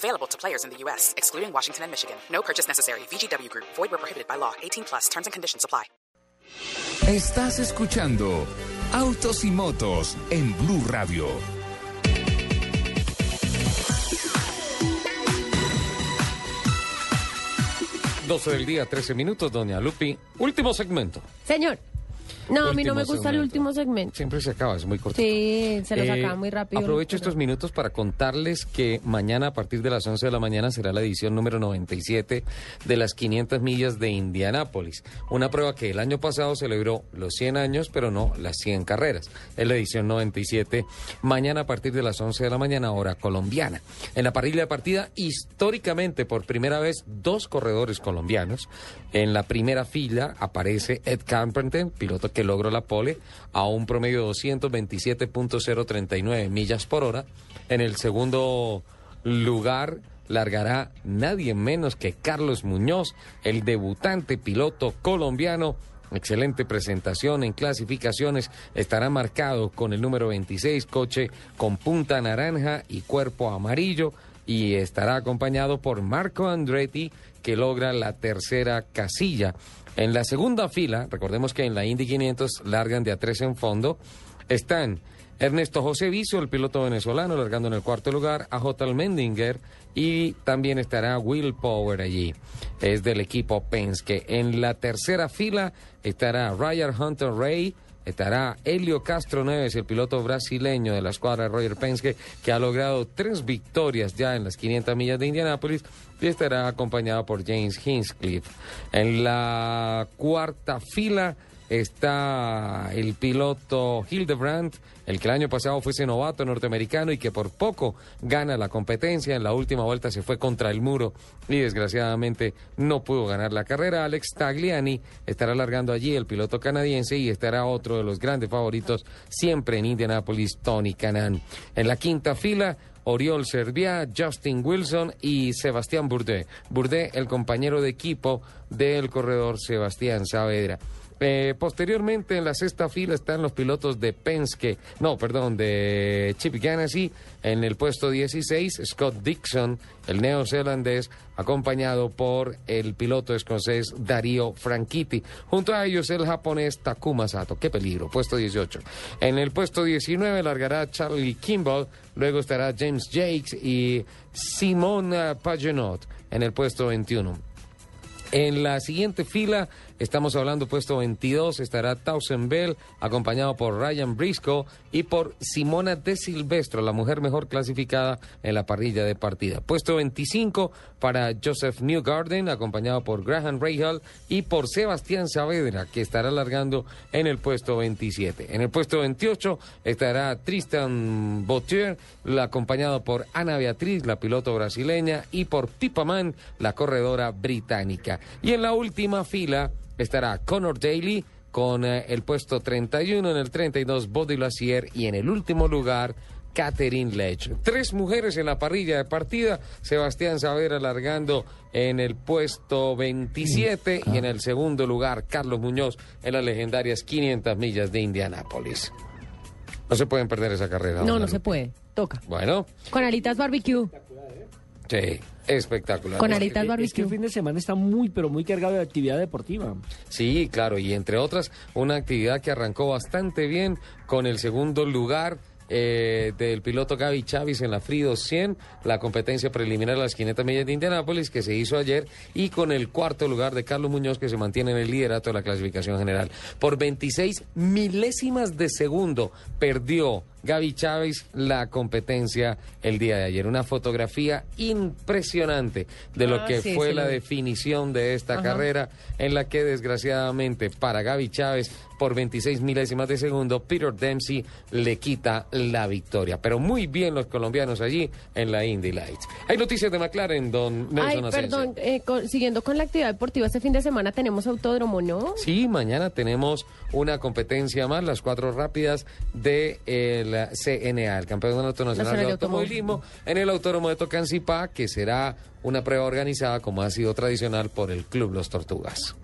Available to players in the U.S., excluding Washington and Michigan. No purchase necessary. VGW Group. Void where prohibited by law. 18 plus. Terms and conditions apply. Estás escuchando Autos y Motos en Blue Radio. Doce del día, 13 minutos, doña Lupi. Último segmento. Señor. No, a mí no me gusta el último segmento. Siempre se acaba, es muy corto. Sí, se los Eh, acaba muy rápido. Aprovecho estos minutos para contarles que mañana a partir de las 11 de la mañana será la edición número 97 de las 500 millas de Indianápolis. Una prueba que el año pasado celebró los 100 años, pero no las 100 carreras. Es la edición 97, mañana a partir de las 11 de la mañana, hora colombiana. En la parrilla de partida, históricamente por primera vez, dos corredores colombianos. En la primera fila aparece Ed Carpenter, piloto que logró la pole a un promedio de 227.039 millas por hora. En el segundo lugar largará nadie menos que Carlos Muñoz, el debutante piloto colombiano. Excelente presentación en clasificaciones. Estará marcado con el número 26, coche con punta naranja y cuerpo amarillo. Y estará acompañado por Marco Andretti, que logra la tercera casilla. En la segunda fila, recordemos que en la Indy 500 largan de a tres en fondo, están Ernesto José Viso, el piloto venezolano, largando en el cuarto lugar, a J. Mendinger y también estará Will Power allí. Es del equipo Penske. En la tercera fila estará Ryan Hunter Ray, estará Helio Castro Neves, el piloto brasileño de la escuadra Roger Penske, que ha logrado tres victorias ya en las 500 millas de Indianápolis y estará acompañado por James Hinchcliffe. En la cuarta fila está el piloto Hildebrandt, el que el año pasado fuese novato norteamericano y que por poco gana la competencia. En la última vuelta se fue contra el muro y desgraciadamente no pudo ganar la carrera. Alex Tagliani estará largando allí el piloto canadiense y estará otro de los grandes favoritos siempre en Indianapolis, Tony Canan. En la quinta fila Oriol Serviá, Justin Wilson y Sebastián Bourdais. Bourdais, el compañero de equipo del corredor Sebastián Saavedra. Eh, posteriormente, en la sexta fila están los pilotos de Penske, no, perdón, de Chip Ganassi, en el puesto 16, Scott Dixon, el neozelandés, acompañado por el piloto escocés Darío Franchitti. Junto a ellos, el japonés Takuma Sato. Qué peligro, puesto 18. En el puesto 19 largará Charlie Kimball, luego estará James Jakes y Simona Pagenot en el puesto 21. En la siguiente fila, estamos hablando puesto 22, estará Towson Bell, acompañado por Ryan Briscoe y por Simona De Silvestro, la mujer mejor clasificada en la parrilla de partida. Puesto 25 para Joseph Newgarden, acompañado por Graham Rahal y por Sebastián Saavedra, que estará largando en el puesto 27. En el puesto 28 estará Tristan Bautier, la- acompañado por Ana Beatriz, la piloto brasileña, y por Pippa Mann, la corredora británica. Y en la última fila estará Connor Daly con eh, el puesto 31, en el 32 Body Lassier y en el último lugar Catherine Lech. Tres mujeres en la parrilla de partida. Sebastián Saavedra largando en el puesto 27 y en el segundo lugar Carlos Muñoz en las legendarias 500 millas de Indianápolis. No se pueden perder esa carrera. No, no se puede. Toca. Bueno, Con alitas barbecue. Sí, espectacular. Con alitas Es que barbecue. el fin de semana está muy, pero muy cargado de actividad deportiva. Sí, claro, y entre otras, una actividad que arrancó bastante bien con el segundo lugar eh, del piloto Gaby Chávez en la Free 200, la competencia preliminar de las 500 millas de Indianápolis que se hizo ayer, y con el cuarto lugar de Carlos Muñoz que se mantiene en el liderato de la clasificación general. Por 26 milésimas de segundo perdió Gaby Chávez la competencia el día de ayer. Una fotografía impresionante de lo Ah, que sí, fue sí la definición de esta carrera en la que desgraciadamente para Gaby Chávez por 26 milésimas de segundo Peter Dempsey le quita la victoria. Pero muy bien los colombianos allí en la Indy Lights. Hay noticias de McLaren, don Ay, Nelson Asensio. perdón, eh, con- siguiendo con la actividad deportiva, este fin de semana tenemos autódromo, ¿no? Sí, mañana tenemos una competencia más, las cuatro rápidas de el CNA, el Campeonato Nacional Nacional de de Automovilismo, en el Autódromo de Tocancipá, que será una prueba organizada como ha sido tradicional por el Club Los Tortugas.